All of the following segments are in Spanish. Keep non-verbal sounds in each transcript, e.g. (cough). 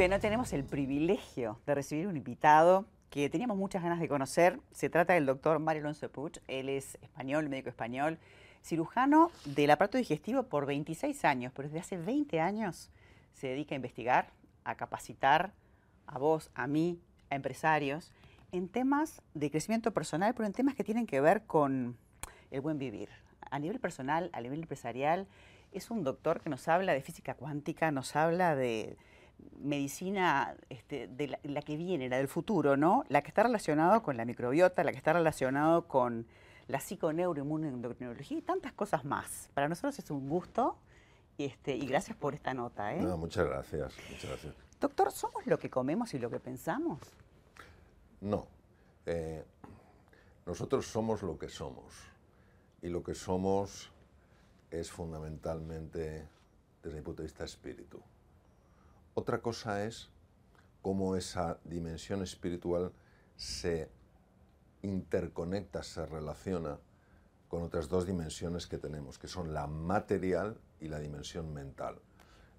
bien, hoy tenemos el privilegio de recibir un invitado que teníamos muchas ganas de conocer. Se trata del doctor Mario Alonso Puch. Él es español, médico español, cirujano del aparato digestivo por 26 años, pero desde hace 20 años se dedica a investigar, a capacitar a vos, a mí, a empresarios, en temas de crecimiento personal, pero en temas que tienen que ver con el buen vivir. A nivel personal, a nivel empresarial, es un doctor que nos habla de física cuántica, nos habla de medicina este, de la, que viene, la del futuro, ¿no? La que está relacionada con la microbiota, la que está relacionada con la psiconeuroinmunoendocrinología y tantas cosas más. Para nosotros es un gusto este, y gracias por esta nota. ¿eh? muchas gracias, muchas gracias. Doctor, ¿somos lo que comemos y lo que pensamos? No. Eh, nosotros somos lo que somos. Y lo que somos es fundamentalmente, desde mi punto de vista, espíritu. Otra cosa es cómo esa dimensión espiritual se interconecta, se relaciona con otras dos dimensiones que tenemos, que son la material y la dimensión mental.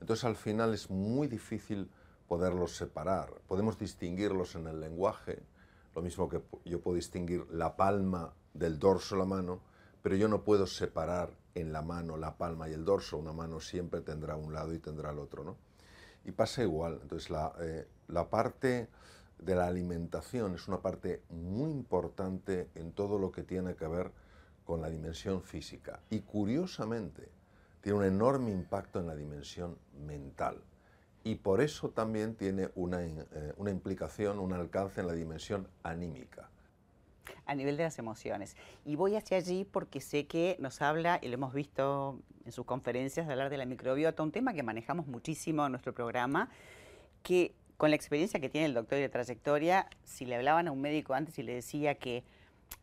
Entonces al final es muy difícil poderlos separar. Podemos distinguirlos en el lenguaje, lo mismo que yo puedo distinguir la palma del dorso, la mano, pero yo no puedo separar en la mano la palma y el dorso. Una mano siempre tendrá un lado y tendrá el otro, ¿no? Y pasa igual. Entonces la, eh, la parte de la alimentación es una parte muy importante en todo lo que tiene que ver con la dimensión física. Y curiosamente, tiene un enorme impacto en la dimensión mental. Y por eso también tiene una, eh, una implicación, un alcance en la dimensión anímica a nivel de las emociones. Y voy hacia allí porque sé que nos habla, y lo hemos visto en sus conferencias, de hablar de la microbiota, un tema que manejamos muchísimo en nuestro programa, que con la experiencia que tiene el doctor y de trayectoria, si le hablaban a un médico antes y le decía que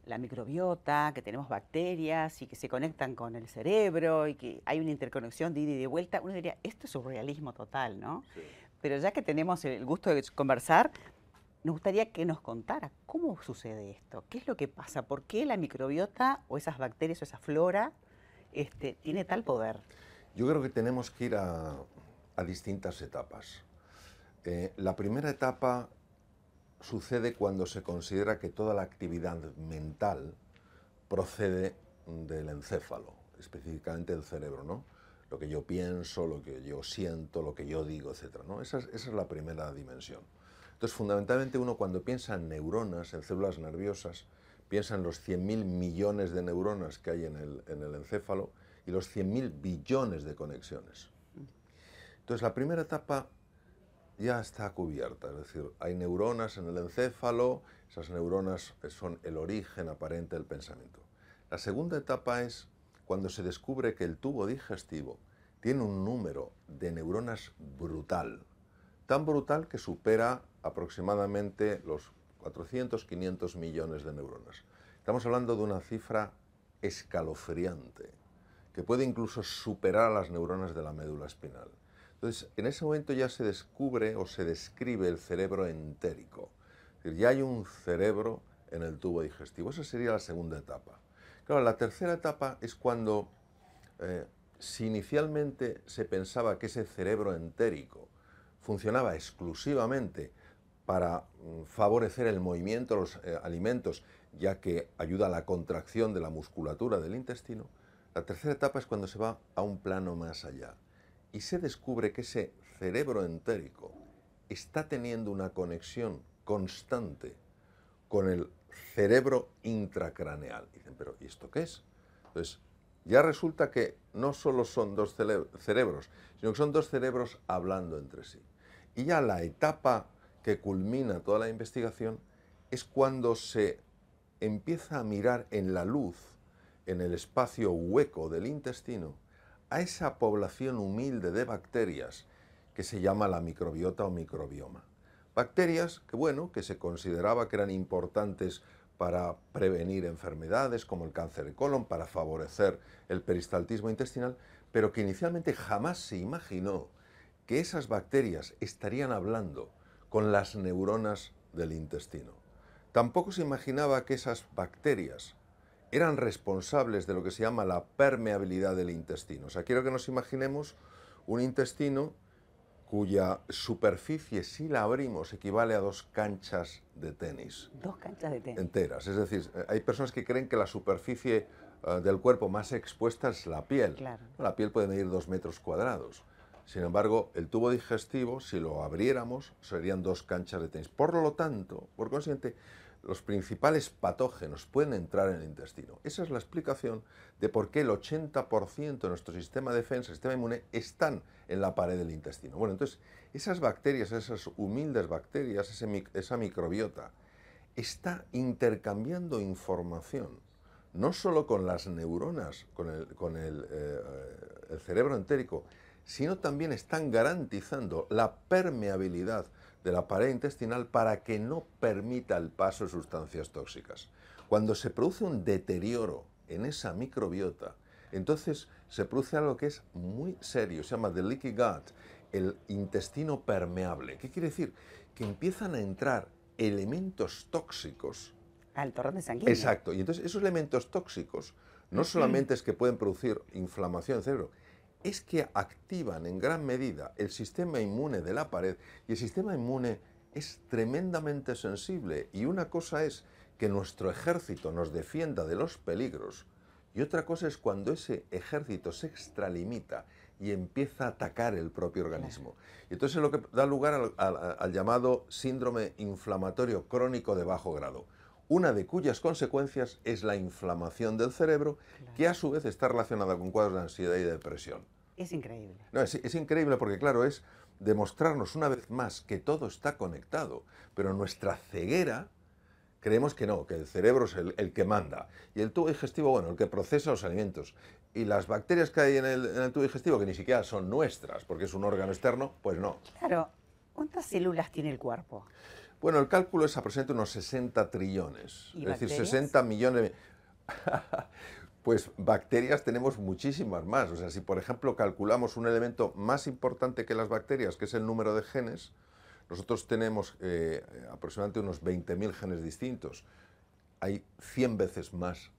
la microbiota, que tenemos bacterias y que se conectan con el cerebro y que hay una interconexión de ida y de vuelta, uno diría, esto es surrealismo total, ¿no? Pero ya que tenemos el gusto de conversar, nos gustaría que nos contara cómo sucede esto, qué es lo que pasa, por qué la microbiota o esas bacterias o esa flora este, tiene tal poder. Yo creo que tenemos que ir a, distintas etapas. Eh, la primera etapa sucede cuando se considera que toda la actividad mental procede del encéfalo, específicamente del cerebro, ¿no? Lo que yo pienso, lo que yo siento, lo que yo digo, etc. ¿no? esa es la primera dimensión. Entonces, fundamentalmente uno cuando piensa en neuronas, en células nerviosas, piensa en los 100.000 millones de neuronas que hay en el, en el encéfalo y los 100.000 billones de conexiones. Entonces, la primera etapa ya está cubierta, es decir, hay neuronas en el encéfalo, esas neuronas son el origen aparente del pensamiento. La segunda etapa es cuando se descubre que el tubo digestivo tiene un número de neuronas brutal, tan brutal que supera aproximadamente los 400, 500 millones de neuronas. Estamos hablando de una cifra escalofriante, que puede incluso superar a las neuronas de la médula espinal. Entonces, en ese momento ya se descubre o se describe el cerebro entérico. Es decir, ya hay un cerebro en el tubo digestivo. Esa sería la segunda etapa. Claro, la tercera etapa es cuando, eh, si inicialmente se pensaba que ese cerebro entérico funcionaba exclusivamente para mm, favorecer el movimiento de los eh, alimentos, ya que ayuda a la contracción de la musculatura del intestino, la tercera etapa es cuando se va a un plano más allá y se descubre que ese cerebro entérico está teniendo una conexión constante con el cerebro intracraneal. Dicen, pero ¿y esto qué es? Entonces, ya resulta que no solo son dos cerebros, sino que son dos cerebros hablando entre sí. Y ya la etapa que culmina toda la investigación es cuando se empieza a mirar en la luz, en el espacio hueco del intestino, a esa población humilde de bacterias que se llama la microbiota o microbioma. Bacterias que, bueno, que se consideraba que eran importantes para prevenir enfermedades como el cáncer de colon, para favorecer el peristaltismo intestinal, pero que inicialmente jamás se imaginó que esas bacterias estarían hablando con las neuronas del intestino. Tampoco se imaginaba que esas bacterias eran responsables de lo que se llama la permeabilidad del intestino. O sea, quiero que nos imaginemos un intestino cuya superficie, si la abrimos, equivale a dos canchas de tenis. Dos canchas de tenis. Enteras. Es decir, eh, hay personas que creen que la superficie eh, del cuerpo más expuesta es la piel. Claro. La piel puede medir dos metros cuadrados. Sin embargo, el tubo digestivo, si lo abriéramos, serían dos canchas de tenis. Por lo tanto, por consiguiente, los principales patógenos pueden entrar en el intestino. Esa es la explicación de por qué el 80% de nuestro sistema de defensa, sistema inmune, están en la pared del intestino. Bueno, entonces, esas bacterias, esas humildes bacterias, esa microbiota, está intercambiando información, no solo con las neuronas, con el, eh, el cerebro entérico, sino también están garantizando la permeabilidad de la pared intestinal para que no permita el paso de sustancias tóxicas. Cuando se produce un deterioro en esa microbiota, entonces se produce algo que es muy serio, se llama the leaky gut, el intestino permeable. ¿Qué quiere decir? Que empiezan a entrar elementos tóxicos. Al torrente sanguíneo. Exacto. Y entonces esos elementos tóxicos no solamente es que pueden producir inflamación del cerebro, es que activan en gran medida el sistema inmune de la pared y el sistema inmune es tremendamente sensible. Y una cosa es que nuestro ejército nos defienda de los peligros y otra cosa es cuando ese ejército se extralimita y empieza a atacar el propio organismo. Y entonces es lo que da lugar al llamado síndrome inflamatorio crónico de bajo grado una de cuyas consecuencias es la inflamación del cerebro, que a su vez está relacionada con cuadros de ansiedad y depresión. Es increíble. No, es, increíble porque, claro, es demostrarnos una vez más que todo está conectado, pero nuestra ceguera creemos que no, que el cerebro es el, que manda. Y el tubo digestivo, bueno, el que procesa los alimentos. Y las bacterias que hay en el, en el tubo digestivo, que ni siquiera son nuestras, porque es un órgano externo, pues no. Claro. ¿Cuántas células tiene el cuerpo? Bueno, el cálculo es aproximadamente unos 60 trillones, es decir, 60 millones. De... (laughs) pues bacterias tenemos muchísimas más. O sea, si por ejemplo calculamos un elemento más importante que las bacterias, que es el número de genes, nosotros tenemos eh, aproximadamente unos 20.000 genes distintos. Hay 100 veces más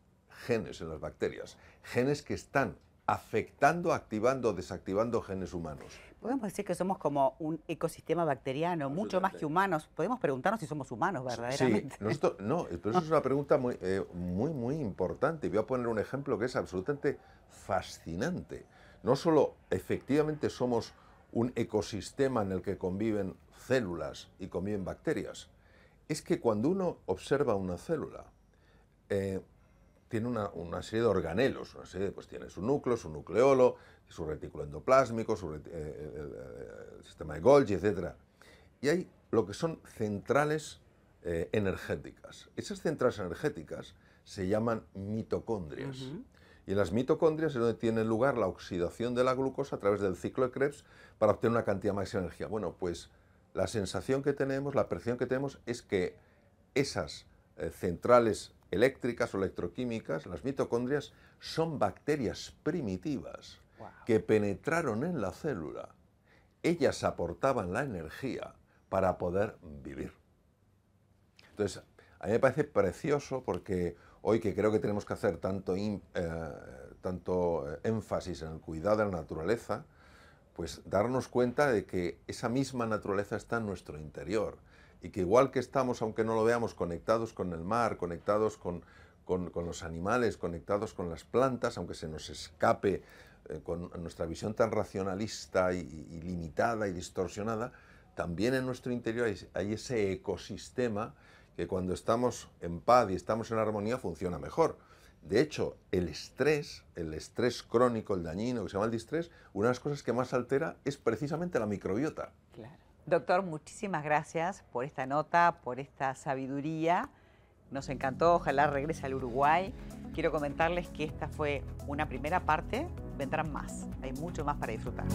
genes en las bacterias. Genes que están afectando, activando o desactivando genes humanos. Podemos decir que somos como un ecosistema bacteriano, mucho más que humanos. Podemos preguntarnos si somos humanos verdaderamente. Sí, nosotros, no, pero eso es (laughs) una pregunta muy, eh, muy, muy importante. Voy a poner un ejemplo que es absolutamente fascinante. No solo efectivamente somos un ecosistema en el que conviven células y conviven bacterias, es que cuando uno observa una célula, eh, tiene una, serie de organelos, una serie, pues tiene su núcleo, su nucleolo, su retículo endoplásmico, su eh, el, sistema de Golgi, etc. Y hay lo que son centrales eh, energéticas. Esas centrales energéticas se llaman mitocondrias. Y en las mitocondrias es donde tiene lugar la oxidación de la glucosa a través del ciclo de Krebs para obtener una cantidad máxima de energía. Bueno, pues la sensación que tenemos, la percepción que tenemos es que esas eh, centrales eléctricas o electroquímicas, las mitocondrias, son bacterias primitivas que penetraron en la célula. Ellas aportaban la energía para poder vivir. Entonces, a mí me parece precioso porque hoy que creo que tenemos que hacer tanto, eh, tanto eh, énfasis en el cuidado de la naturaleza, pues darnos cuenta de que esa misma naturaleza está en nuestro interior y que igual que estamos, aunque no lo veamos, conectados con el mar, conectados con, los animales, conectados con las plantas, aunque se nos escape eh, con nuestra visión tan racionalista y, limitada y distorsionada, también en nuestro interior hay, hay, ese ecosistema que cuando estamos en paz y estamos en armonía funciona mejor. De hecho, el estrés, el estrés crónico, el dañino, que se llama el distrés, una de las cosas que más altera es precisamente la microbiota. Claro. Doctor, muchísimas gracias por esta nota, por esta sabiduría. Nos encantó, ojalá regrese al Uruguay. Quiero comentarles que esta fue una primera parte, vendrán más, hay mucho más para disfrutar.